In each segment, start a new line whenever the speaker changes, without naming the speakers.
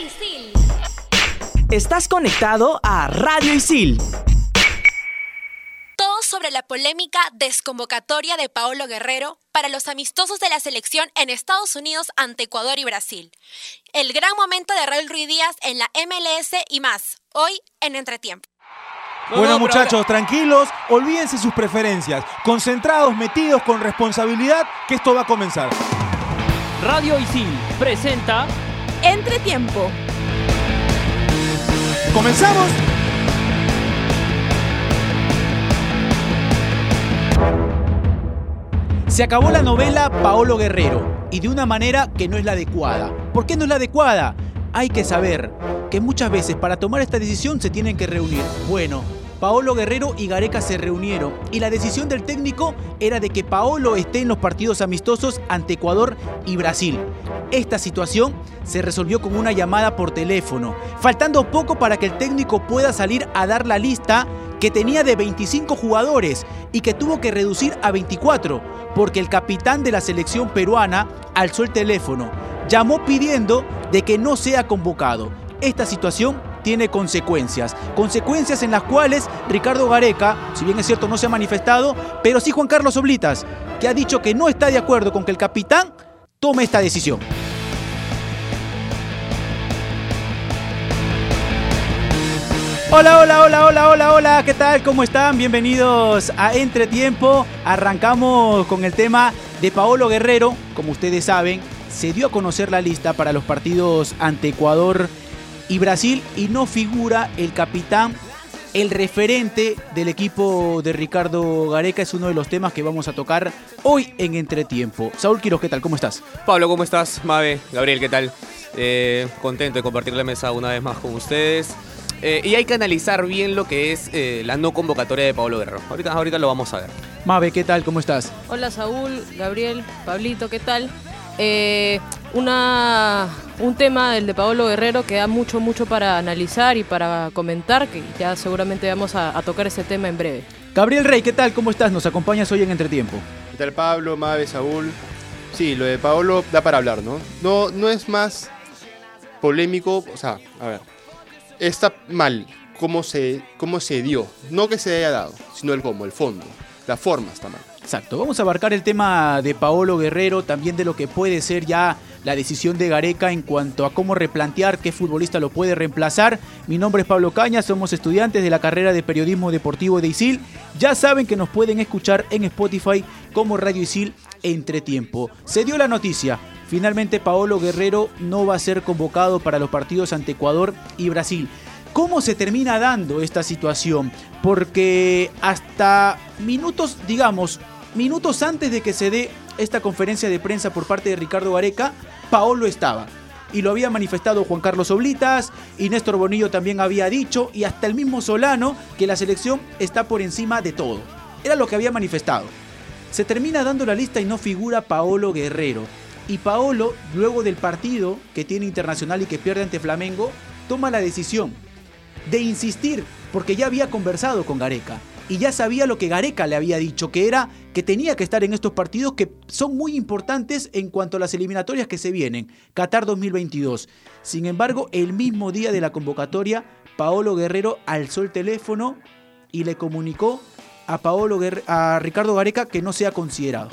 Isil.
Estás conectado a Radio Isil.
Todo sobre la polémica desconvocatoria de Paolo Guerrero para los amistosos de la selección en Estados Unidos ante Ecuador y Brasil. El gran momento de Raúl Ruiz Díaz en la MLS y más. Hoy en Entretiempo.
Bueno muchachos, tranquilos, olvídense sus preferencias, concentrados, metidos con responsabilidad, que esto va a comenzar.
Radio Isil presenta
Entretiempo.
¿Comenzamos? Se acabó la novela Paolo Guerrero y de una manera que no es la adecuada. ¿Por qué no es la adecuada? Hay que saber que muchas veces para tomar esta decisión se tienen que reunir. Bueno, Paolo Guerrero y Gareca se reunieron y la decisión del técnico era de que Paolo esté en los partidos amistosos ante Ecuador y Brasil. Esta situación se resolvió con una llamada por teléfono, faltando poco para que el técnico pueda salir a dar la lista que tenía de 25 jugadores y que tuvo que reducir a 24, porque el capitán de la selección peruana alzó el teléfono, llamó pidiendo de que no sea convocado. Esta situación tiene consecuencias. Consecuencias en las cuales Ricardo Gareca, si bien es cierto no se ha manifestado, pero sí Juan Carlos Oblitas, que ha dicho que no está de acuerdo con que el capitán tome esta decisión. Hola, hola, hola, hola, hola, hola, ¿qué tal? ¿Cómo están? Bienvenidos a Entretiempo. Arrancamos con el tema de Paolo Guerrero. Como ustedes saben, se dio a conocer la lista para los partidos ante Ecuador y Brasil y no figura el capitán, el referente del equipo de Ricardo Gareca. Es uno de los temas que vamos a tocar hoy en Entretiempo. Saúl Quiroz, ¿qué tal? ¿Cómo estás?
Pablo, ¿cómo estás? Mabe, Gabriel, ¿qué tal? Eh, contento de compartir la mesa una vez más con ustedes. Eh, y hay que analizar bien lo que es eh, la no convocatoria de Pablo Guerrero. Ahorita, ahorita lo vamos a ver.
Mabe, ¿qué tal? ¿Cómo estás?
Hola Saúl, Gabriel, Pablito, ¿qué tal? Eh, una, un tema, el de Paolo Guerrero, que da mucho, mucho para analizar y para comentar, que ya seguramente vamos a, a tocar ese tema en breve.
Gabriel Rey, ¿qué tal? ¿Cómo estás? Nos acompañas hoy en Entretiempo.
¿Qué tal Pablo, Mabe, Saúl? Sí, lo de Paolo da para hablar, ¿no? No, no es más polémico, o sea, a ver, está mal cómo se, cómo se dio, no que se haya dado, sino el cómo, el fondo, la forma está mal.
Exacto, vamos a abarcar el tema de Paolo Guerrero, también de lo que puede ser ya la decisión de Gareca en cuanto a cómo replantear qué futbolista lo puede reemplazar. Mi nombre es Pablo Caña, somos estudiantes de la carrera de periodismo deportivo de ISIL. Ya saben que nos pueden escuchar en Spotify como Radio ISIL Entretiempo. Se dio la noticia, finalmente Paolo Guerrero no va a ser convocado para los partidos ante Ecuador y Brasil. ¿Cómo se termina dando esta situación? Porque hasta minutos, digamos, minutos antes de que se dé esta conferencia de prensa por parte de Ricardo Gareca, Paolo estaba. Y lo había manifestado Juan Carlos Oblitas, y Néstor Bonillo también había dicho, y hasta el mismo Solano, que la selección está por encima de todo. Era lo que había manifestado. Se termina dando la lista y no figura Paolo Guerrero. Y Paolo, luego del partido que tiene Internacional y que pierde ante Flamengo, toma la decisión de insistir, porque ya había conversado con Gareca y ya sabía lo que Gareca le había dicho, que era que tenía que estar en estos partidos que son muy importantes en cuanto a las eliminatorias que se vienen, Qatar 2022. Sin embargo, el mismo día de la convocatoria, Paolo Guerrero alzó el teléfono y le comunicó a, Paolo a Ricardo Gareca que no sea considerado.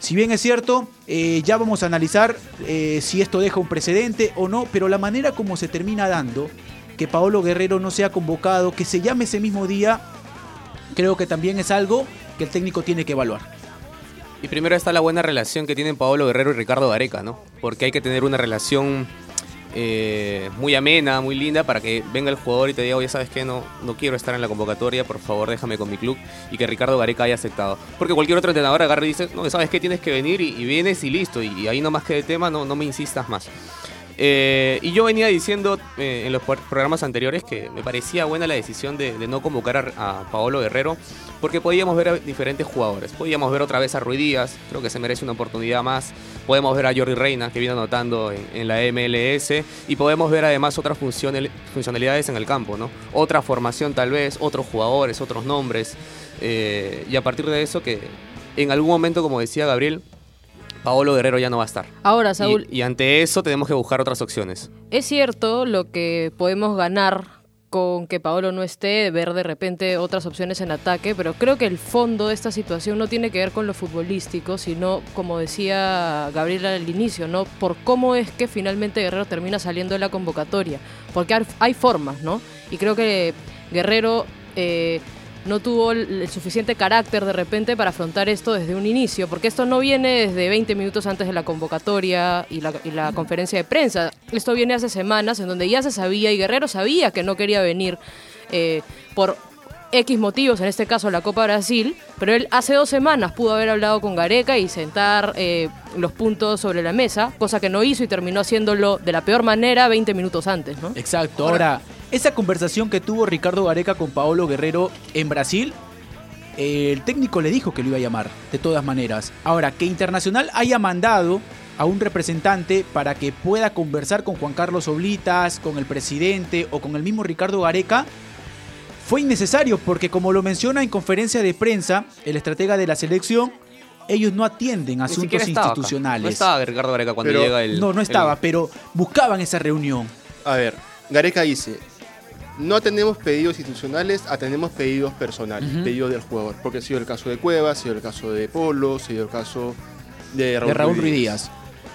Si bien es cierto, eh, ya vamos a analizar eh, si esto deja un precedente o no, pero la manera como se termina dando que Paolo Guerrero no sea convocado, que se llame ese mismo día, creo que también es algo que el técnico tiene que evaluar.
Y primero está la buena relación que tienen Paolo Guerrero y Ricardo Gareca, ¿no? Porque hay que tener una relación eh, muy amena, muy linda, para que venga el jugador y te diga, oye, ¿sabes qué? No, no quiero estar en la convocatoria, por favor déjame con mi club, y que Ricardo Gareca haya aceptado. Porque cualquier otro entrenador agarra y dice, no, ¿sabes qué? Tienes que venir y, vienes y listo, y, y ahí nomás que de tema, no, no me insistas más. Eh, y yo venía diciendo eh, en los programas anteriores que me parecía buena la decisión de, no convocar a, Paolo Guerrero, porque podíamos ver a diferentes jugadores. Podíamos ver otra vez a Ruiz Díaz, creo que se merece una oportunidad más. Podemos ver a Jordi Reina, que viene anotando en, en la MLS. Y podemos ver además otras funcionalidades en el campo, ¿no? Otra formación tal vez, otros jugadores, otros nombres. Eh, y a partir de eso que en algún momento, como decía Gabriel, Paolo Guerrero ya no va a estar.
Ahora, Saúl,
Y, y ante eso tenemos que buscar otras opciones.
es cierto lo que podemos ganar con que Paolo no esté, ver de repente otras opciones en ataque, pero creo que el fondo de esta situación no tiene que ver con lo futbolístico, sino, como decía Gabriela al inicio, ¿no? Por cómo es que finalmente Guerrero termina saliendo de la convocatoria. Porque hay- hay formas, ¿no? Y creo que Guerrero eh, no tuvo el, suficiente carácter de repente para afrontar esto desde un inicio, porque esto no viene desde 20 minutos antes de la convocatoria y la, y la conferencia de prensa. Esto viene hace semanas en donde ya se sabía y Guerrero sabía que no quería venir eh, por X motivos, en este caso la Copa Brasil, pero él hace dos semanas pudo haber hablado con Gareca y sentar eh, los puntos sobre la mesa, cosa que no hizo y terminó haciéndolo de la peor manera 20 minutos antes, ¿no?
Exacto. Ahora, esa conversación que tuvo Ricardo Gareca con Paolo Guerrero en Brasil, eh, el técnico le dijo que lo iba a llamar, de todas maneras. Ahora, que Internacional haya mandado a un representante para que pueda conversar con Juan Carlos Oblitas, con el presidente o con el mismo Ricardo Gareca, fue innecesario porque como lo menciona en conferencia de prensa el estratega de la selección, ellos no atienden asuntos
acá.
institucionales.
No estaba Ricardo Gareca cuando
Pero-
llega el.
no, no estaba,
el-
pero buscaban esa reunión.
A ver, Gareca dice, no tenemos pedidos institucionales, atendemos pedidos personales, pedidos del jugador. Porque ha sido el caso de Cuevas, ha sido el caso de Polo, ha sido el caso de Raúl,
de Raúl
Ruiz. Díaz.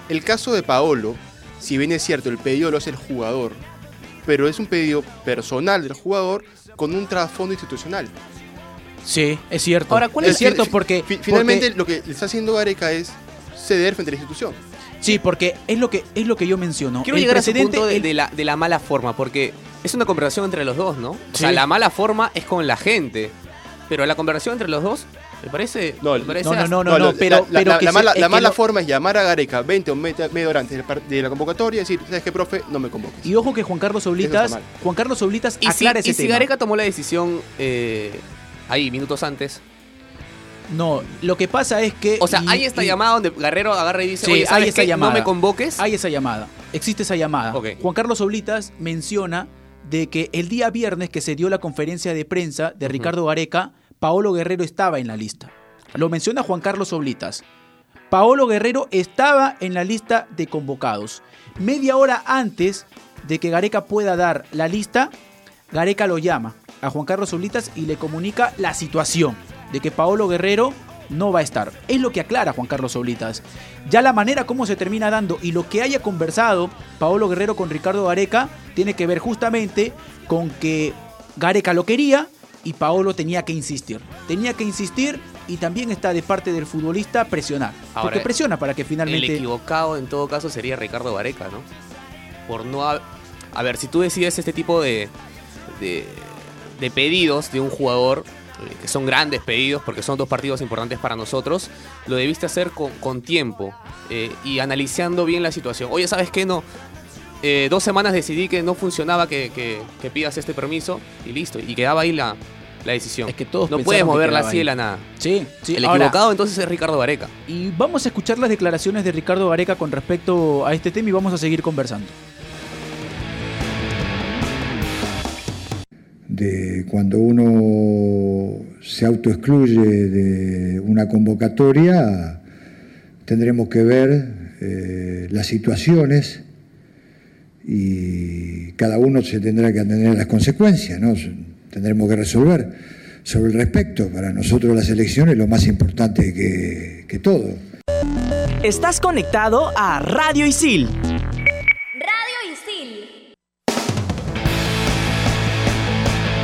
El caso de Paolo, si bien es cierto, el pedido lo hace el jugador, pero es un pedido personal del jugador con un trasfondo institucional.
Sí, es cierto.
Ahora, ¿cuál
es
es-
cierto porque
fi- finalmente
porque-
lo que le está haciendo Gareca es ceder frente a la institución.
sí, porque es lo que es lo que yo menciono.
Quiero
el
llegar a ese punto de,
el-
de la, de la mala forma, porque es una conversación entre los dos, ¿no? O sea, la mala forma es con la gente, pero la conversación entre los dos me parece.
No,
me parece
no, no, no, no,
No,
no,
la-
pero,
la,
pero
la-
que
la
se-
mala,
es
la
que
mala forma es llamar a Gareca 20 o media media hora antes de la convocatoria y decir, ¿sabes qué, profe? No me convoques.
Y ojo que Juan Carlos Oblitas. Juan Carlos Oblitas
Y si,
aclara ese
y si
tema.
Gareca tomó la decisión eh, ahí, minutos antes.
No, lo que pasa es que
O sea,
y-
hay esta
y-
llamada donde Guerrero agarra y dice,
Sí,
oye,
hay
¿sabes
esa
qué?
llamada.
No me convoques.
Hay esa llamada. Existe esa llamada. Juan Carlos Oblitas menciona de que el día viernes que se dio la conferencia de prensa de Ricardo Gareca, Paolo Guerrero estaba en la lista. Lo menciona Juan Carlos Oblitas. Paolo Guerrero estaba en la lista de convocados. Media hora antes de que Gareca pueda dar la lista, Gareca lo llama a Juan Carlos Oblitas y le comunica la situación de que Paolo Guerrero no va a estar. Es lo que aclara Juan Carlos Oblitas. Ya la manera como se termina dando y lo que haya conversado Paolo Guerrero con Ricardo Gareca tiene que ver justamente con que Gareca lo quería y Paolo tenía que insistir. Tenía que insistir y también está de parte del futbolista presionar.
Ahora,
porque presiona para que
El
finalmente...
equivocado en todo caso sería Ricardo Gareca, ¿no? Por no... hab- A ver, si tú decides este tipo de, de, de pedidos de un jugador, eh, que son grandes pedidos, porque son dos partidos importantes para nosotros, lo debiste hacer con, con tiempo eh, y analizando bien la situación. Oye, ¿sabes qué? No, eh, dos semanas decidí que no funcionaba que, que- que pidas este permiso y listo. Y quedaba ahí la, la decisión.
Es que todos
no puedes moverla así de la nada.
Sí, sí.
El
Ahora,
equivocado entonces es Ricardo Gareca.
Y vamos a escuchar las declaraciones de Ricardo Gareca con respecto a este tema y vamos a seguir conversando.
de cuando uno se autoexcluye de una convocatoria, tendremos que ver eh, las situaciones y cada uno se tendrá que atender a las consecuencias, ¿no? Tendremos que resolver. Sobre el respecto, para nosotros la selección es lo más importante que, que todo.
Estás conectado a Radio Isil.
Radio Isil.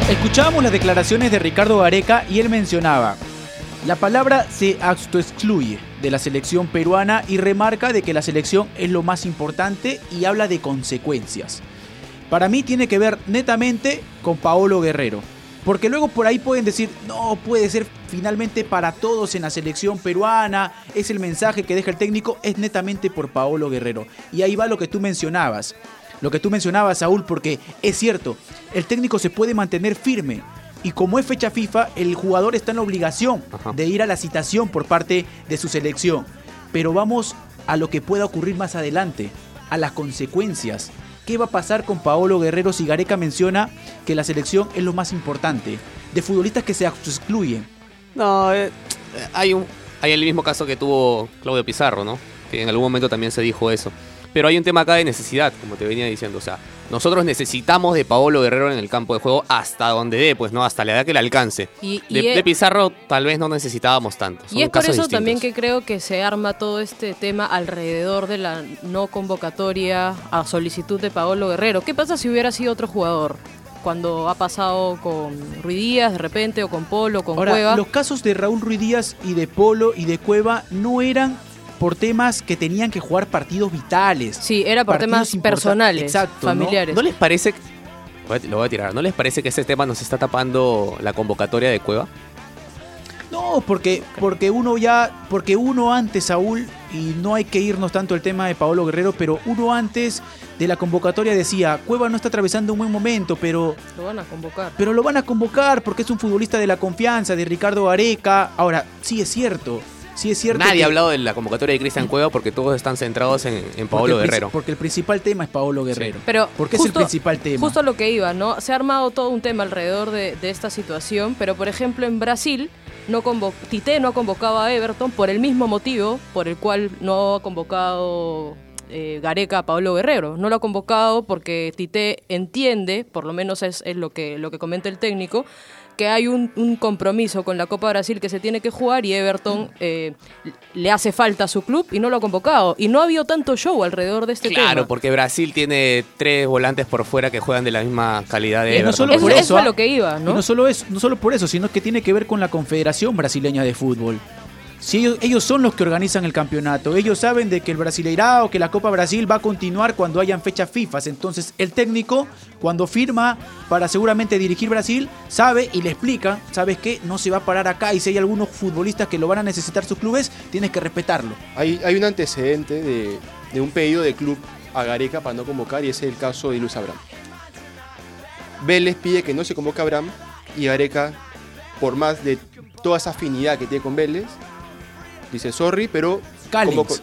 Escuchábamos las declaraciones de Ricardo Gareca y él mencionaba, la palabra se autoexcluye de la selección peruana y remarca de que la selección es lo más importante y habla de consecuencias. Para mí tiene que ver netamente con Paolo Guerrero. Porque luego por ahí pueden decir, no, puede ser finalmente para todos en la selección peruana, es el mensaje que deja el técnico, es netamente por Paolo Guerrero. Y ahí va lo que tú mencionabas. Lo que tú mencionabas, Saúl, porque es cierto, el técnico se puede mantener firme. Y como es fecha FIFA, el jugador está en la obligación
Ajá.
de ir a la citación por parte de su selección. Pero vamos a lo que pueda ocurrir más adelante, a las consecuencias. ¿Qué va a pasar con Paolo Guerrero si Gareca menciona que la selección es lo más importante? De futbolistas que se excluyen.
No, eh, hay un hay el mismo caso que tuvo Claudio Pizarro, ¿no? que en algún momento también se dijo eso. Pero hay un tema acá de necesidad, como te venía diciendo. O sea, nosotros necesitamos de Paolo Guerrero en el campo de juego hasta donde dé, pues no, hasta la edad que le alcance.
Y,
De,
y
de
es-
Pizarro tal vez no necesitábamos tanto.
y es por eso
distintos.
también que creo que se arma todo este tema alrededor de la no convocatoria a solicitud de Paolo Guerrero. ¿Qué pasa si hubiera sido otro jugador? Cuando ha pasado con Ruidías de repente, o con Polo, con
Ahora,
Cueva.
los casos de Raúl Ruiz Díaz y de Polo y de Cueva no eran por temas que tenían que jugar partidos vitales.
Sí, era por temas personales,
Exacto,
familiares.
¿No les parece... Lo voy a tirar. ¿No les parece que ese tema nos está tapando la convocatoria de Cueva?
No, porque, porque uno ya, porque uno antes, Saúl, y no hay que irnos tanto al tema de Paolo Guerrero, pero uno antes de la convocatoria decía, Cueva no está atravesando un buen momento, pero,
Lo van a convocar.
pero lo van a convocar porque es un futbolista de la confianza, de Ricardo Areca. Ahora, sí es cierto, sí es cierto.
Nadie
que-
ha hablado de la convocatoria de Cristian Cueva porque todos están centrados en, en Paolo Guerrero.
Porque el principal tema es Paolo Guerrero.
Pero
porque es el principal tema.
Justo lo que iba, ¿no? Se ha armado todo un tema alrededor de, de esta situación, pero por ejemplo en Brasil, no convo- Tite no ha convocado a Everton por el mismo motivo por el cual no ha convocado eh, Gareca a Pablo Guerrero. No lo ha convocado porque Tite entiende, por lo menos es, es lo, que, lo que comenta el técnico, que hay un, un compromiso con la Copa Brasil que se tiene que jugar y Everton eh, le hace falta a su club y no lo ha convocado. Y no ha habido tanto show alrededor de este tema.
Claro, porque Brasil tiene tres volantes por fuera que juegan de la misma calidad de
Y no
Everton.
solo
Eso-
por
eso
eso,
es lo que iba, ¿no?
Y no solo, es, no solo por eso, sino que tiene que ver con la Confederación Brasileña de Fútbol. Si ellos, son los que organizan el campeonato, ellos saben de que el Brasileirao, que la Copa Brasil va a continuar cuando hayan fechas FIFA. Entonces el técnico, cuando firma para seguramente dirigir Brasil, sabe y le explica, sabes que no se va a parar acá y si hay algunos futbolistas que lo van a necesitar sus clubes, tienes que respetarlo.
Hay, un antecedente de, de un pedido de club a Gareca para no convocar y ese es el caso de Luis Abraham. Vélez pide que no se convoque a Abraham y Gareca, por más de toda esa afinidad que tiene con Vélez, dice sorry, pero...
Callens.
convoco-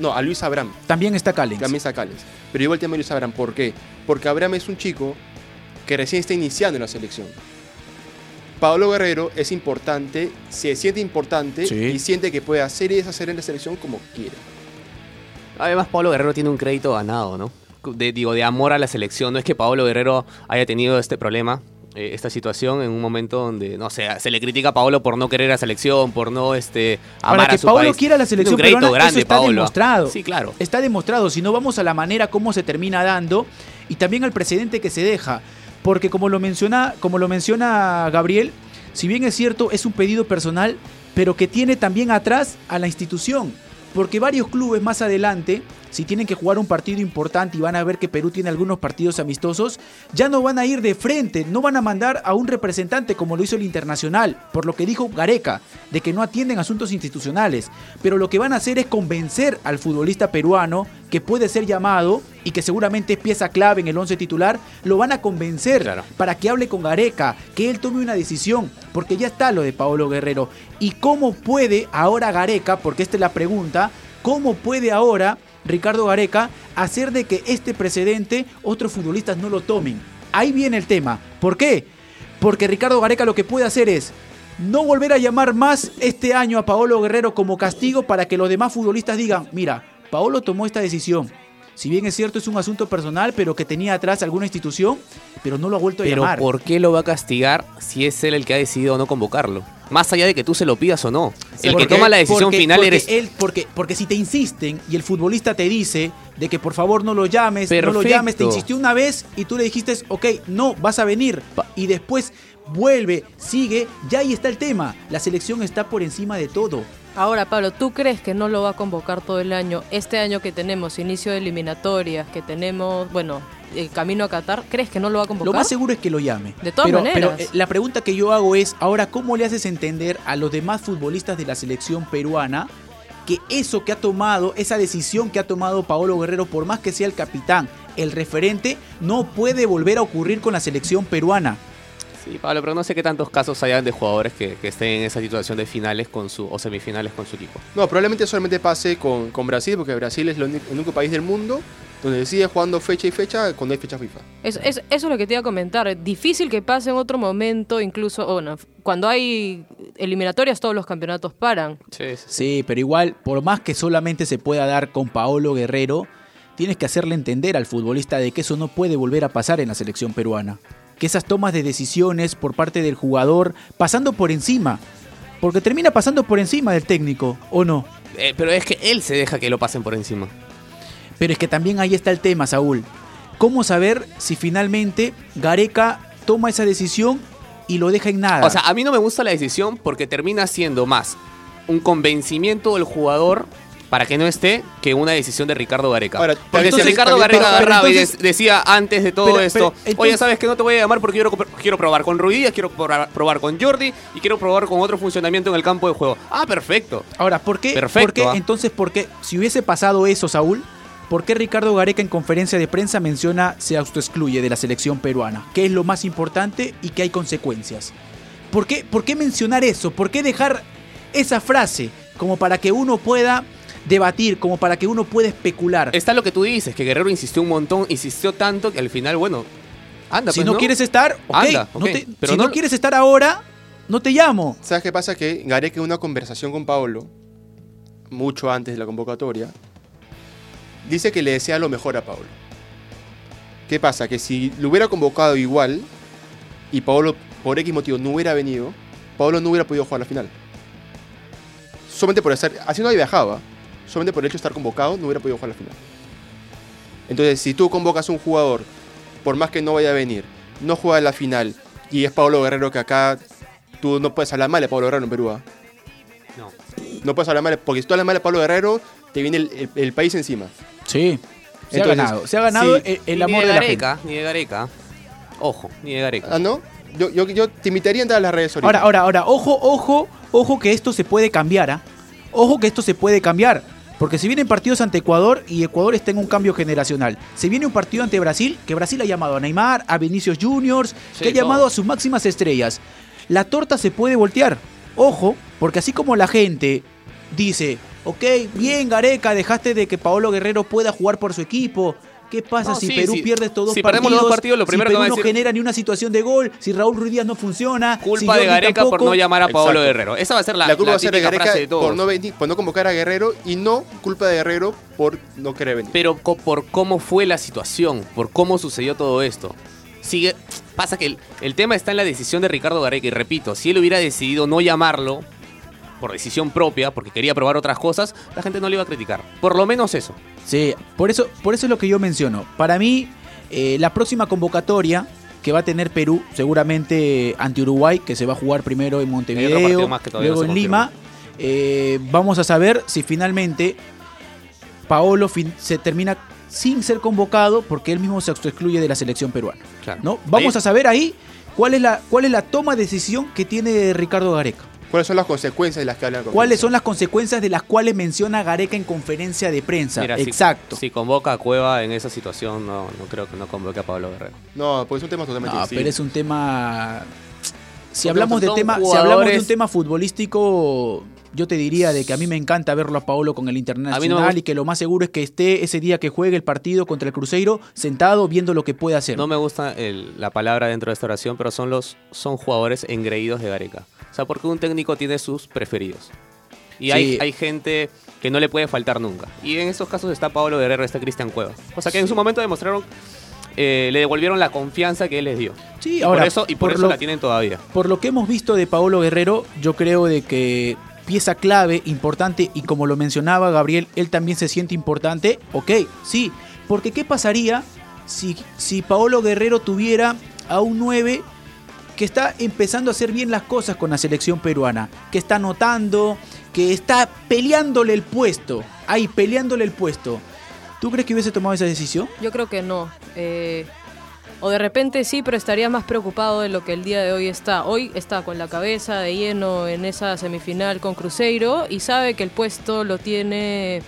No, a Luis Abraham.
También está Callens.
También está Callens. Pero igual el tema de Luis Abraham, ¿por qué? Porque Abraham es un chico que recién está iniciando en la selección. Pablo Guerrero es importante, se siente importante
Sí.
y siente que puede hacer y deshacer en la selección como quiere.
Además, Pablo Guerrero tiene un crédito ganado, ¿no? De, digo, de amor a la selección. No es que Pablo Guerrero haya tenido este problema, eh, esta situación, en un momento donde, no sé, se le critica a Pablo por no querer a la selección, por no este, amar
Para que
a su
Paolo
país.
quiera la selección
un crédito
peruana,
grande,
eso está
Paolo.
demostrado.
Sí, claro.
Está demostrado, si no vamos a la manera como se termina dando y también al precedente que se deja. Porque como lo menciona, como lo menciona Gabriel, si bien es cierto, es un pedido personal, pero que tiene también atrás a la institución. Porque varios clubes más adelante, si tienen que jugar un partido importante y van a ver que Perú tiene algunos partidos amistosos, ya no van a ir de frente, no van a mandar a un representante como lo hizo el Internacional, por lo que dijo Gareca, de que no atienden asuntos institucionales. Pero lo que van a hacer es convencer al futbolista peruano que puede ser llamado y que seguramente es pieza clave en el 11 titular, lo van a convencer
Claro.
para que hable con Gareca, que él tome una decisión, porque ya está lo de Paolo Guerrero. ¿Y cómo puede ahora Gareca, porque esta es la pregunta, cómo puede ahora Ricardo Gareca hacer de que este precedente otros futbolistas no lo tomen? Ahí viene el tema. ¿Por qué? Porque Ricardo Gareca lo que puede hacer es no volver a llamar más este año a Paolo Guerrero como castigo para que los demás futbolistas digan, mira, Paolo tomó esta decisión. Si bien es cierto es un asunto personal, pero que tenía atrás alguna institución, pero no lo ha vuelto a
Pero
llamar.
¿por qué lo va a castigar si es él el que ha decidido no convocarlo? Más allá de que tú se lo pidas o no. El
Porque-
que toma la decisión
porque-
final
porque
eres...
él, porque, porque si te insisten y el futbolista te dice de que por favor no lo llames, no lo
Perfecto.
llames, te insistió una vez y tú le dijiste, ok, no, vas a venir. Y después vuelve, sigue, ya ahí está el tema. La selección está por encima de todo.
Ahora, Pablo, ¿tú crees que no lo va a convocar todo el año? Este año que tenemos inicio de eliminatorias, que tenemos, bueno, el camino a Qatar, ¿crees que no lo va a convocar?
Lo más seguro es que lo llame.
De todas
pero,
maneras.
Pero eh, la pregunta que yo hago es, ahora, ¿cómo le haces entender a los demás futbolistas de la selección peruana que eso que ha tomado, esa decisión que ha tomado Paolo Guerrero, por más que sea el capitán, el referente, no puede volver a ocurrir con la selección peruana?
Sí, Pablo, pero no sé qué tantos casos hayan de jugadores que, que estén en esa situación de finales con su o semifinales con su equipo.
No, probablemente solamente pase con, con Brasil, porque Brasil es único- el único país del mundo donde sigue jugando fecha y fecha cuando hay fecha FIFA.
Es, es- eso es lo que te iba a comentar. Difícil que pase en otro momento, incluso, o no, cuando hay eliminatorias todos los campeonatos paran.
Sí, sí, sí.
Sí, pero igual, por más que solamente se pueda dar con Paolo Guerrero, tienes que hacerle entender al futbolista de que eso no puede volver a pasar en la selección peruana. Que esas tomas de decisiones por parte del jugador, pasando por encima. Porque termina pasando por encima del técnico, ¿o no?
Eh, pero es que él se deja que lo pasen por encima.
Pero es que también ahí está el tema, Saúl. ¿Cómo saber si finalmente Gareca toma esa decisión y lo deja en nada?
O sea, a mí no me gusta la decisión porque termina siendo más un convencimiento del jugador para que no esté que una decisión de Ricardo Gareca.
Ahora,
porque
entonces-
si Ricardo Gareca
pero-
agarraba
pero
y decía antes de todo
pero-
esto,
entonces-
oye, ¿sabes que no te voy a llamar porque quiero, quiero probar con Ruiz Díaz, quiero probar, probar con Jordi y quiero probar con otro funcionamiento en el campo de juego? Ah, perfecto.
Ahora, ¿por qué?
Perfecto,
por qué-
ah.
entonces, ¿por qué? Si hubiese pasado eso, Saúl, ¿por qué Ricardo Gareca en conferencia de prensa menciona se autoexcluye de la selección peruana? ¿Qué es lo más importante y que hay consecuencias? ¿Por qué, ¿Por qué mencionar eso? ¿Por qué dejar esa frase como para que uno pueda debatir, como para que uno pueda especular?
Está lo que tú dices, que Guerrero insistió un montón, insistió tanto que al final, bueno, anda,
si
pues,
no, quieres estar, ok.
Anda,
no
ok,
te-
pero
si
no-
no quieres estar ahora, no te llamo.
¿Sabes qué pasa? Que Gareca en una conversación con Paolo, mucho antes de la convocatoria, dice que le desea lo mejor a Paolo. ¿Qué pasa? Que si lo hubiera convocado igual y Paolo por X motivo no hubiera venido, Paolo no hubiera podido jugar la final. Solamente por estar, así no había viajado. Solamente por el hecho de estar convocado no hubiera podido jugar la final. Entonces, si tú convocas a un jugador, por más que no vaya a venir, no juega la final y es Pablo Guerrero que acá tú no puedes hablar mal de Pablo Guerrero en Perú. ¿ah?
No.
No puedes hablar mal, porque si tú hablas mal de Pablo Guerrero, te viene el, el- el país encima.
Sí. Se ha ganado. Se ha ganado
sí.
el, el
Ni
amor
de
de la gente.
Gareca, ni de Gareca. Ojo, ni de Gareca.
¿Ah, no? Yo, yo, yo te invitaría a entrar a las redes ahorita.
Ahora, ahora, ahora, ojo, ojo, ojo que esto se puede cambiar, ¿ah? Ojo que esto se puede cambiar. Porque si vienen partidos ante Ecuador y Ecuador está en un cambio generacional, se viene un partido ante Brasil, que Brasil ha llamado a Neymar, a Vinicius Juniors,
Sí,
que ha llamado a sus máximas estrellas. La torta se puede voltear. Ojo, porque así como la gente dice, ok, bien Gareca, dejaste de que Paolo Guerrero pueda jugar por su equipo. ¿Qué pasa
No,
si
sí,
Perú
sí.
pierde estos dos
Si
partidos?
perdemos los dos partidos, lo primero
si
que
Perú
va a
no
decir-
genera ni una situación de gol, si Raúl Ruiz Díaz no funciona, si
Culpa de Gareca por no llamar a Paolo
Exacto.
Guerrero. Esa va a ser la,
la culpa
la
va a ser de Gareca
frase de todos.
por no, venir, por no convocar a Guerrero y no culpa de Guerrero por no querer venir.
Pero co- por cómo fue la situación, por cómo sucedió todo esto. Sigue, pasa que el, el tema está en la decisión de Ricardo Gareca. Y repito, si él hubiera decidido no llamarlo por decisión propia, porque quería probar otras cosas, la gente no le iba a criticar. Por lo menos eso.
Sí, por eso, por eso es lo que yo menciono. Para mí, eh, la próxima convocatoria que va a tener Perú, seguramente ante Uruguay, que se va a jugar primero en Montevideo,
más que
luego
no
en Lima. eh, vamos a saber si finalmente Paolo fin- se termina sin ser convocado porque él mismo se excluye de la selección peruana.
Claro.
¿no? Vamos
Ahí-
a saber ahí cuál es la, cuál es la toma de decisión que tiene Ricardo Gareca.
¿Cuáles son las consecuencias de las que hablan?
¿Cuáles son las consecuencias de las cuales menciona Gareca en conferencia de prensa?
Mira,
Exacto.
Si, convoca a Cueva en esa situación, no, no creo que no convoque a Pablo Guerrero.
No, pues es un tema totalmente
No, pero es un tema. Si hablamos de tema, si hablamos de un tema futbolístico, yo te diría de que a mí me encanta verlo a Paolo con el Internacional
no
y que lo más seguro es que esté ese día que juegue el partido contra el Cruzeiro sentado viendo lo que puede hacer.
No me gusta el- la palabra dentro de esta oración, pero son los son jugadores engreídos de Gareca. O sea, porque un técnico tiene sus preferidos. Y
Sí.
hay, hay gente que no le puede faltar nunca. Y en estos casos está Pablo Guerrero, está Cristian Cueva. O sea que en su momento demostraron, eh, le devolvieron la confianza que él les dio.
Sí,
Y
ahora,
por eso, y por
por
eso
lo-
la tienen todavía.
Por lo que hemos visto de Paolo Guerrero, yo creo de que pieza clave, importante, y como lo mencionaba Gabriel, él también se siente importante. Ok, sí, porque ¿qué pasaría si, si Paolo Guerrero tuviera a un 9 que está empezando a hacer bien las cosas con la selección peruana? Que está anotando, que está peleándole el puesto, ahí peleándole el puesto. ¿Tú crees que hubiese tomado esa decisión?
Yo creo que no. Eh, o de repente sí, pero estaría más preocupado de lo que el día de hoy está. Hoy está con la cabeza de lleno en esa semifinal con Cruzeiro y sabe que el puesto lo tiene,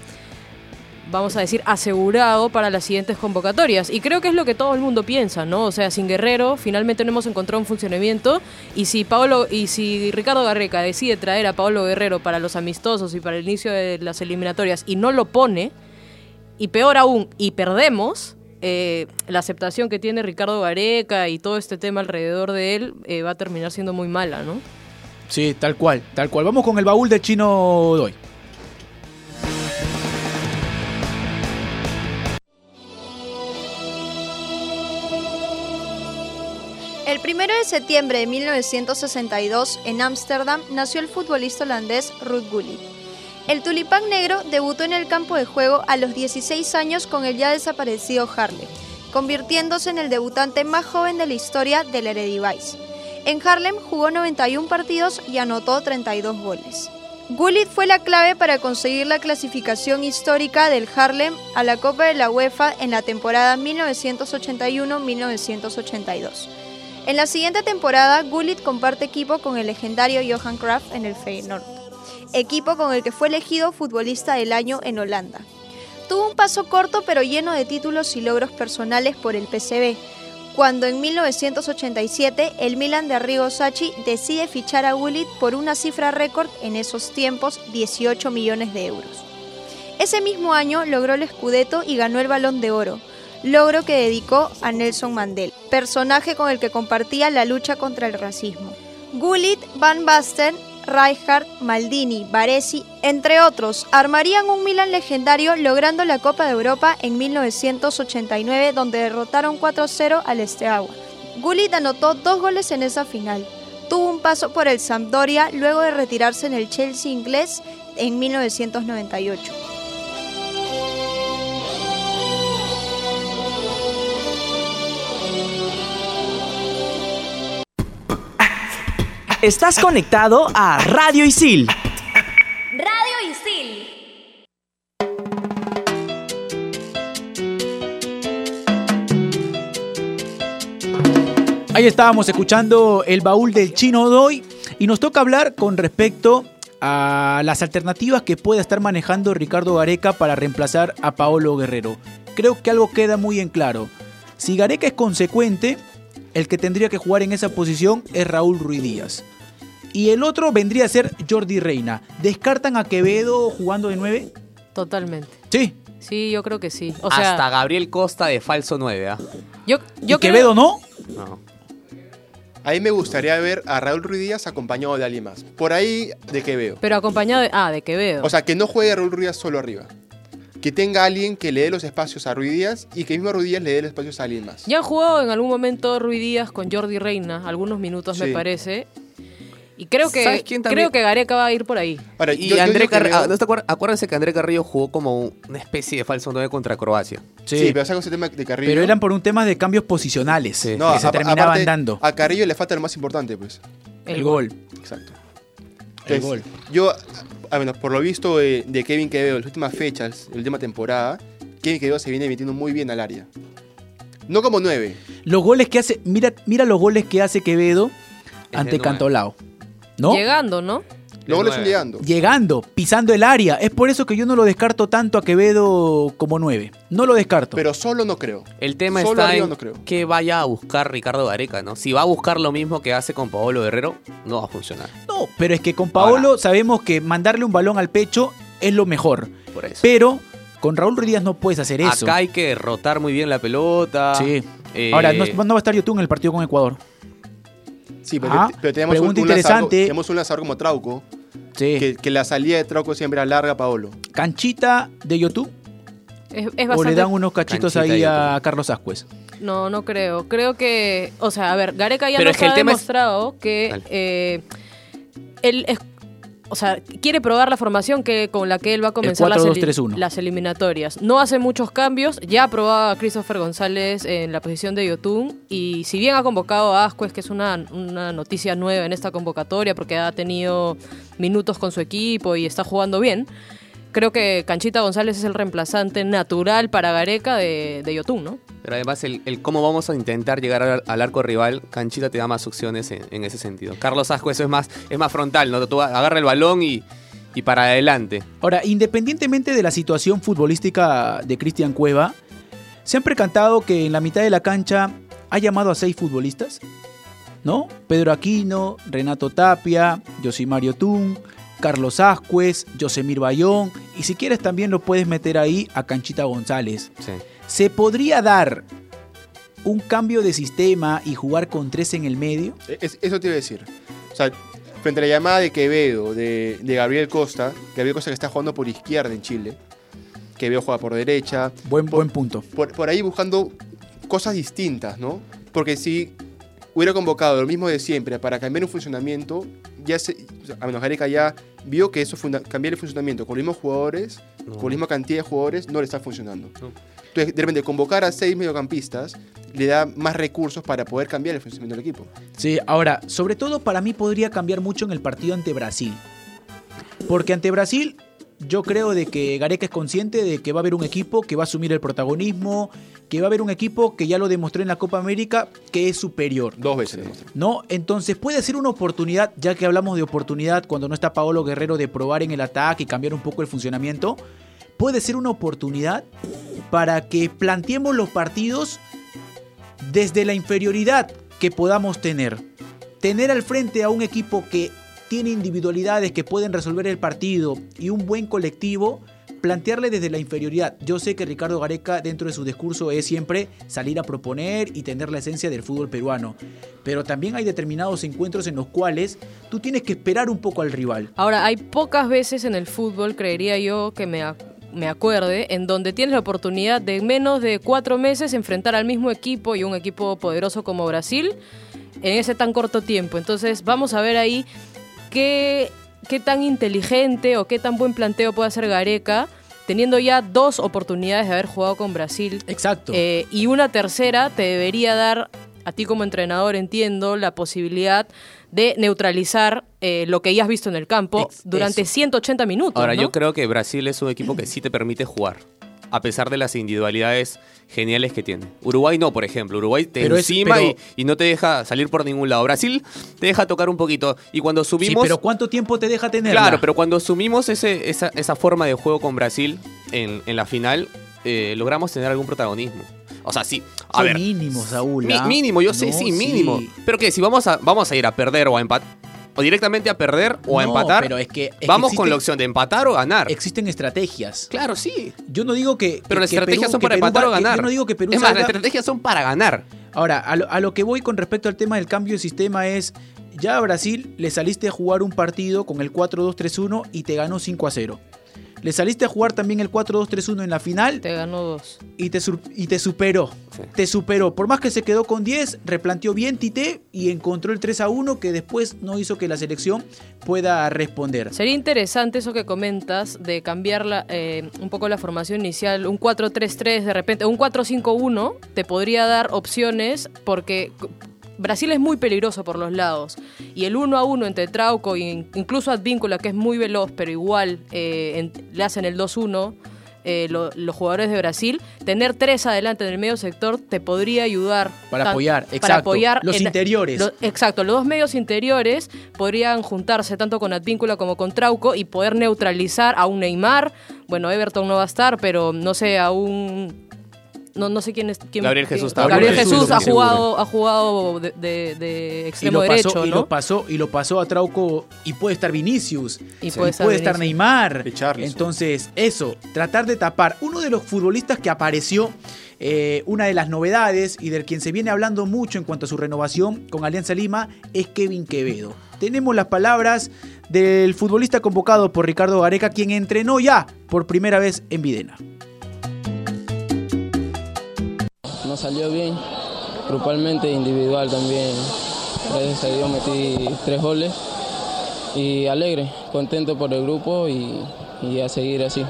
vamos a decir, asegurado para las siguientes convocatorias. Y creo que es lo que todo el mundo piensa, ¿no? O sea, sin Guerrero finalmente no hemos encontrado un funcionamiento y si Pablo y si Ricardo Garreca decide traer a Pablo Guerrero para los amistosos y para el inicio de las eliminatorias y no lo pone, y peor aún, y perdemos, eh, la aceptación que tiene Ricardo Gareca y todo este tema alrededor de él eh, va a terminar siendo muy mala, ¿no?
Sí, tal cual, tal cual. Vamos con el baúl de Chino Doy.
El 1 de septiembre de 1962, en Ámsterdam, nació el futbolista holandés Ruud Gullit. El tulipán negro debutó en el campo de juego a los 16 años con el ya desaparecido Harlem, convirtiéndose en el debutante más joven de la historia del Eredivisie. En Harlem jugó 91 partidos y anotó 32 goles. Gullit fue la clave para conseguir la clasificación histórica del Harlem a la Copa de la UEFA en la temporada 1981-1982. En la siguiente temporada, Gullit comparte equipo con el legendario Johan Cruyff en el Feyenoord, equipo con el que fue elegido futbolista del año en Holanda. Tuvo un paso corto pero lleno de títulos y logros personales por el PSV, cuando en 1987 el Milan de Arrigo Sacchi decide fichar a Gullit por una cifra récord en esos tiempos, 18 millones de euros. Ese mismo año logró el Scudetto y ganó el Balón de Oro, logro que dedicó a Nelson Mandela, personaje con el que compartía la lucha contra el racismo. Gullit, Van Basten, Rijkaard, Maldini, Baresi, entre otros, armarían un Milan legendario logrando la Copa de Europa en 1989 donde derrotaron 4-0 al Steaua. Gullit anotó dos goles en esa final. Tuvo un paso por el Sampdoria luego de retirarse en el Chelsea inglés en 1998.
Estás conectado a Radio Isil.
Radio Isil.
Ahí estábamos escuchando el baúl del chino Doy y nos toca hablar con respecto a las alternativas que pueda estar manejando Ricardo Gareca para reemplazar a Paolo Guerrero. Creo que algo queda muy en claro. Si Gareca es consecuente, el que tendría que jugar en esa posición es Raúl Ruiz Díaz. Y el otro vendría a ser Jordi Reina. ¿Descartan a Quevedo jugando de 9?
Totalmente.
Sí.
Sí, yo creo que sí. O sea,
Hasta Gabriel Costa de falso 9, ¿ah?
yo,
¿Y
yo creo-
Quevedo no?
No.
A mí me gustaría ver a Raúl Ruiz Díaz acompañado de alguien más. Por ahí de que veo.
Pero acompañado de. Ah, de Quevedo.
O sea, que no juegue a Raúl Ruiz Díaz solo arriba. Que tenga alguien que le dé los espacios a Ruiz Díaz y que mismo Ruiz Díaz le dé los espacios a alguien más.
Ya han jugado en algún momento Rui Díaz con Jordi Reina, algunos minutos me parece. Y creo que
¿Sabes quién también?
creo que Gareca va a ir por ahí.
Ahora,
Y
yo- yo
André
digo que
Carrillo,
veo-
¿no te acuer- acuérdense que André Carrillo jugó como una especie de falso 9 contra Croacia.
Sí, pero saca ese tema de Carrillo.
Pero eran por un tema de cambios posicionales
Sí.
No,
que se terminaban
aparte,
dando.
A Carrillo le falta lo más importante, pues.
El gol.
Exacto.
El gol.
Yo, a bueno, por lo visto de, de Kevin Quevedo, en las últimas fechas, la última temporada, Kevin Quevedo se viene metiendo muy bien al área. No como nueve.
Los goles que hace, mira, mira los goles que hace Quevedo
de
ante. Cantolao. ¿No?
Llegando, ¿no?
Los goles son llegando.
Llegando, pisando el área. Es por eso que yo no lo descarto tanto a Quevedo como 9. No lo descarto.
Pero solo no creo.
El tema
Solo
está en
no creo.
que vaya a buscar Ricardo Gareca, ¿no? Si va a buscar lo mismo que hace con Paolo Guerrero, no va a funcionar.
no, pero es que con Paolo
Ahora.
sabemos que mandarle un balón al pecho es lo mejor.
Por eso.
Pero con Raúl Ruiz Díaz no puedes hacer eso.
Acá hay que rotar muy bien la pelota.
Sí.
Eh,
Ahora, no, no va a estar YouTube en el partido con Ecuador.
Sí, pero, tenemos, un,
Pregunta
un lanzador,
interesante.
tenemos un lanzador como Trauco,
Sí.
que, que la salida de Trauco siempre era larga Paolo.
¿Canchita de YouTube?
Es, es
¿O
bastante...
le dan unos cachitos
Canchita
ahí a. Carlos Ascuez?
No, no creo. Creo que, o sea, a ver, Gareca ya
Pero
nos
es
ha
es-
demostrado que eh, él es, o sea, quiere probar la formación que con la que él va a comenzar las,
4-2-3-1.
las eliminatorias. No hace muchos cambios. Ya probaba a Christopher González en la posición de Yotun y si bien ha convocado a Ascuez, que es una, una noticia nueva en esta convocatoria porque ha tenido minutos con su equipo y está jugando bien. Creo que Canchita González es el reemplazante natural para Gareca de, de Yotun, ¿no?
Pero además, el, el cómo vamos a intentar llegar al, al arco rival, Canchita te da más opciones en, en ese sentido. Carlos Asco, eso es más, es más frontal, ¿no? Tú agarra el balón y, y para adelante.
Ahora, independientemente de la situación futbolística de Cristian Cueva, ¿se han percatado que en la mitad de la cancha ha llamado a seis futbolistas? ¿No? Pedro Aquino, Renato Tapia, Josimario Tun, Carlos Ascuez, Josemir Bayón y si quieres también lo puedes meter ahí a Canchita González.
Sí.
¿Se podría dar un cambio de sistema y jugar con tres en el medio?
E, Es- eso te iba a decir. O sea, frente a la llamada de Quevedo, de, de Gabriel Costa, Gabriel Costa que está jugando por izquierda en Chile, Quevedo juega por derecha,
Buen, buen punto.
por, por ahí buscando cosas distintas, ¿no? Porque si hubiera convocado lo mismo de siempre para cambiar un funcionamiento, ya se, o sea, a menos Gareca ya vio que eso funda- cambiar el funcionamiento con los mismos jugadores,
No.
con la misma cantidad de jugadores, no le está funcionando.
No.
Entonces, de repente, convocar a seis mediocampistas le da más recursos para poder cambiar el funcionamiento del equipo.
Sí, ahora, sobre todo para mí podría cambiar mucho en el partido ante Brasil. Porque ante Brasil yo creo de que Gareca es consciente de que va a haber un equipo que va a asumir el protagonismo, que va a haber un equipo que ya lo demostró en la Copa América que es superior.
Dos veces demostró.
¿No? Entonces puede ser una oportunidad, ya que hablamos de oportunidad cuando no está Paolo Guerrero de probar en el ataque y cambiar un poco el funcionamiento, puede ser una oportunidad para que planteemos los partidos desde la inferioridad que podamos tener. Tener al frente a un equipo que tiene individualidades que pueden resolver el partido y un buen colectivo, plantearle desde la inferioridad. Yo sé que Ricardo Gareca dentro de su discurso es siempre salir a proponer y tener la esencia del fútbol peruano, pero también hay determinados encuentros en los cuales tú tienes que esperar un poco al rival.
Ahora, hay pocas veces en el fútbol, creería yo, que me, me acuerde, en donde tienes la oportunidad de en menos de cuatro meses enfrentar al mismo equipo y un equipo poderoso como Brasil en ese tan corto tiempo. Entonces, vamos a ver ahí qué, qué tan inteligente o qué tan buen planteo puede hacer Gareca, teniendo ya dos oportunidades de haber jugado con Brasil.
Exacto.
Eh, y una tercera te debería dar, a ti como entrenador entiendo, la posibilidad de neutralizar eh, lo que ya has visto en el campo
Ex-
durante
eso.
180 minutos.
Ahora,
¿no?
yo creo que Brasil es un equipo que sí te permite jugar, a pesar de las individualidades geniales que tiene. Uruguay no, por ejemplo. Uruguay te
Pero es-
encima
pero-
y, y no te deja salir por ningún lado. Brasil te deja tocar un poquito. Y cuando
Sí,
subimos...
pero ¿cuánto tiempo te deja tener?
Claro, pero cuando asumimos ese, esa, esa forma de juego con Brasil en, en la final, eh, logramos tener algún protagonismo. O sea, sí. A ver,
mínimos, Saúl. ¿ah?
mínimo, yo sé, sí, mínimo. Pero que si vamos a, vamos a ir a perder o a empatar, o directamente a perder o a
No,
empatar,
pero es que-
vamos con la opción de empatar o ganar.
Existen estrategias.
Claro, sí.
Yo no digo que.
Pero
que-
las
que
estrategias
Perú-
son para
Perú
empatar o
que-
ganar.
Yo no digo que Perú
es más,
salga-
las estrategias son para ganar.
Ahora, a lo, a lo que voy con respecto al tema del cambio de sistema es, ya a Brasil le saliste a jugar un partido con el 4-2-3-1 y te ganó 5-0. Le saliste a jugar también el 4-2-3-1 en la final
Te ganó dos.
y te, y te superó.
Sí.
Te superó. Por más que se quedó con 10, replanteó bien Tite y encontró el 3-1 que después no hizo que la selección pueda responder.
Sería interesante eso que comentas de cambiar la, eh, un poco la formación inicial, un 4-3-3 de repente, un 4-5-1 te podría dar opciones porque Brasil es muy peligroso por los lados y el 1 a 1 entre Trauco e incluso Advíncula que es muy veloz pero igual eh, en- le hacen el 2-1 eh, lo- los jugadores de Brasil, tener tres adelante en el medio sector te podría ayudar.
Para apoyar,
para
exacto.
apoyar
Los
en-
interiores.
lo- exacto, los dos medios interiores podrían juntarse tanto con Advíncula como con Trauco y poder neutralizar a un Neymar. Bueno, Everton no va a estar, pero no sé, a un. No, no sé quién es. Quién,
Gabriel
quién-
Jesús está-
Gabriel Jesús ha jugado, ha jugado de, de- de
Y
extremo
lo, pasó,
derecho,
y
¿no?
lo pasó y lo pasó a Trauco y puede estar Vinicius
Y
y
puede
puede,
estar
estar,
Vinicius.
Neymar entonces eso tratar de tapar uno de los futbolistas que apareció eh, una de las novedades y del quien se viene hablando mucho en cuanto a su renovación con Alianza Lima es Kevin Quevedo tenemos las palabras del futbolista convocado por Ricardo Gareca quien entrenó ya por primera vez en Videna
Salió bien, grupalmente e individual también. Gracias a Dios metí tres goles y alegre, contento por el grupo y, a seguir así.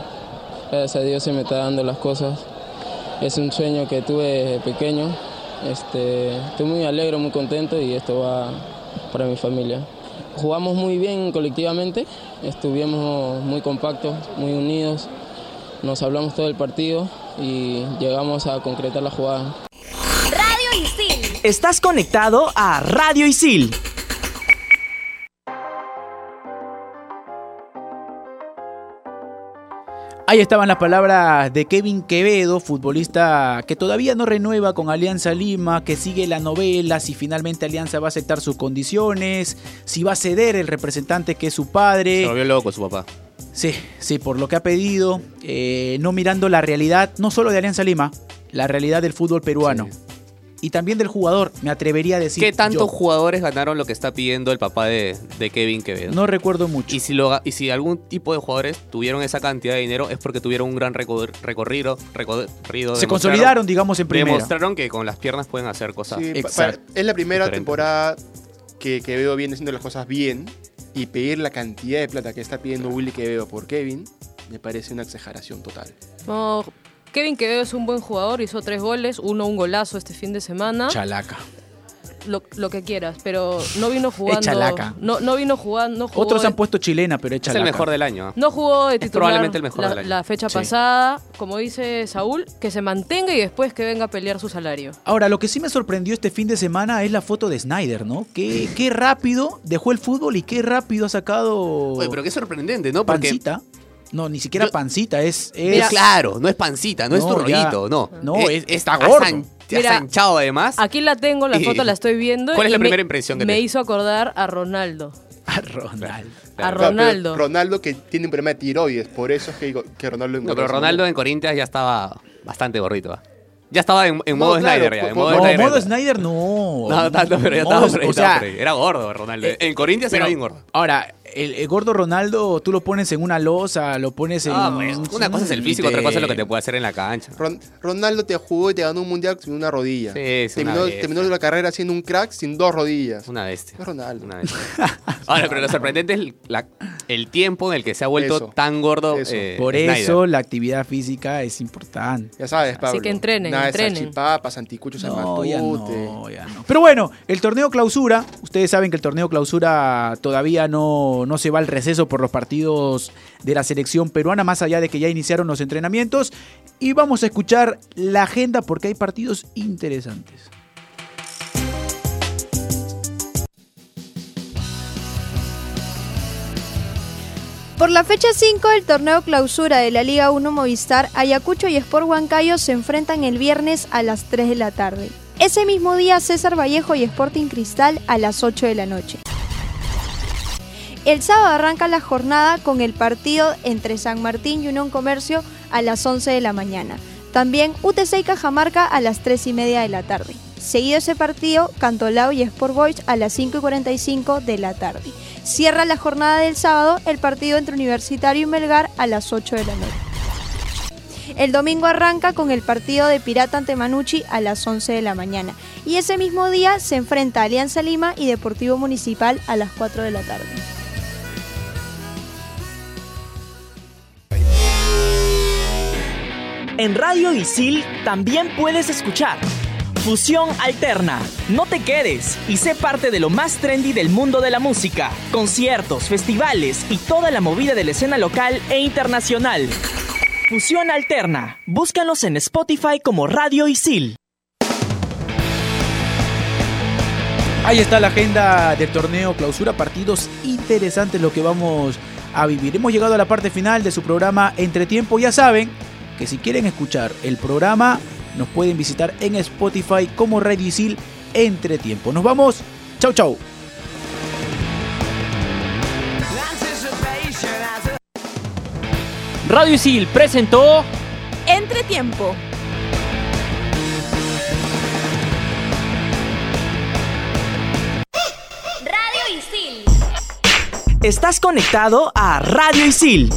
Gracias a Dios se me está dando las cosas. Es un sueño que tuve pequeño. Este, estoy muy alegre, muy contento y esto va para mi familia. Jugamos muy bien colectivamente, estuvimos muy compactos, muy unidos, nos hablamos todo el partido y llegamos a concretar la jugada.
Radio Isil. Estás conectado a Radio Isil.
Ahí estaban las palabras de Kevin Quevedo, futbolista que todavía no renueva con Alianza Lima, que sigue la novela, si finalmente Alianza va a aceptar sus condiciones, si va a ceder el representante que es su
Se
padre.
volvió loco su papá.
Sí, sí, por lo que ha pedido, eh, no mirando la realidad, no solo de Alianza Lima, la realidad del fútbol peruano. Y también del jugador, me atrevería a decir.
¿Qué tantos
yo.
jugadores ganaron lo que está pidiendo el papá de, de Kevin Quevedo?
No recuerdo mucho.
Y si, lo, y si algún tipo de jugadores tuvieron esa cantidad de dinero es porque tuvieron un gran recor- recorrido. recorrido
Se consolidaron, digamos, en primera.
Demostraron que con las piernas pueden hacer cosas.
Sí,
Exacto.
es la primera
Diferente.
temporada que Quevedo viene haciendo las cosas bien y pedir la cantidad de plata que está pidiendo Willy Quevedo por Kevin me parece una exageración total.
No, Kevin Quevedo es un buen jugador, hizo tres goles, uno un golazo este fin de semana.
Chalaca.
Lo, lo que quieras, pero no vino jugando.
chalaca.
No, no vino jugando. No jugó
Otros
de-
han puesto chilena, pero es
Es el mejor del año. ¿eh?
No jugó de
Es
titular
probablemente el mejor
la,
del año.
la fecha
Sí.
pasada, como dice Saúl, que se mantenga y después que venga a pelear su salario.
Ahora, lo que sí me sorprendió este fin de semana es la foto de Snyder, ¿no? Qué, qué rápido dejó el fútbol y qué rápido ha sacado
Oye, pero qué sorprendente, ¿no? Porque
pancita. No, ni siquiera
Yo-
pancita, es... es-
Mira, claro, no es pancita, no, es
No,
tu
ya.
rollito, no.
No,
Eh,
es- está gordo.
Te
Mira,
has hinchado además.
Aquí la tengo, la
Y-
foto la estoy viendo.
¿Cuál es la
me-
primera impresión que
Me
te-
hizo acordar a Ronaldo.
a Ronaldo.
A
Claro,
Ronaldo.
Ronaldo que tiene un problema de tiroides, por eso es que, digo que Ronaldo
No, pero Ronaldo en Corinthians ya estaba bastante gorrito. ¿ah? Ya estaba en, en
No,
modo
claro,
Snyder ya. En modo
No,
Snyder.
modo Snyder no.
No, tanto, pero ya
Modo-
estaba por ahí,
o
estaba
sea,
por ahí. Era gordo Ronaldo.
eh,
en Corinthians
pero-
era bien gordo.
Ahora, el, el gordo Ronaldo, tú lo pones en una losa, lo pones en...
Ah, pues, una cosa es el físico, otra cosa es lo que te puede hacer en la cancha.
Ron- Ronaldo te jugó y te ganó un mundial sin una rodilla.
Sí, es una
terminó, terminó la carrera siendo un crack sin dos rodillas.
Una bestia.
Es Ronaldo.
Una bestia. Ahora, pero lo sorprendente es la- el tiempo en el que se ha vuelto
Eso.
tan gordo.
Eso.
eh,
Por
Snyder.
eso la actividad física es importante.
Ya sabes, Pablo.
que entrenen,
Nada
entrenen.
de salchipapas, anticuchos al
No, ya no, ya no. Pero bueno, el torneo clausura, ustedes saben que el torneo clausura todavía no, no se va al receso por los partidos de la selección peruana, más allá de que ya iniciaron los entrenamientos. Y vamos a escuchar la agenda porque hay partidos interesantes.
Por la fecha 5 del torneo clausura de la Liga 1 Movistar, Ayacucho y Sport Huancayo se enfrentan el viernes a las 3 de la tarde. Ese mismo día César Vallejo y Sporting Cristal a las 8 de la noche. El sábado arranca la jornada con el partido entre San Martín y Unión Comercio a las 11 de la mañana. También UTC y Cajamarca a las 3 y media de la tarde. Seguido ese partido, Cantolao y Sport Boys a las 5 y 45 de la tarde. Cierra la jornada del sábado el partido entre Universitario y Melgar a las 8 de la noche. El domingo arranca con el partido de Pirata ante Manucci a las 11 de la mañana. Y ese mismo día se enfrenta Alianza Lima y Deportivo Municipal a las 4 de la tarde.
En Radio Isil también puedes escuchar Fusión Alterna. No te quedes y sé parte de lo más trendy del mundo de la música. Conciertos, festivales y toda la movida de la escena local e internacional. Fusión Alterna. Búscanos en Spotify como Radio Isil.
Ahí está la agenda del torneo clausura, partidos interesantes lo que vamos a vivir. Hemos llegado a la parte final de su programa Entretiempo. Ya saben que si quieren escuchar el programa, nos pueden visitar en Spotify como Radio Isil Entretiempo. Nos vamos. Chau, chau.
Radio Isil presentó
Entretiempo. Radio Isil.
Estás conectado a Radio Isil.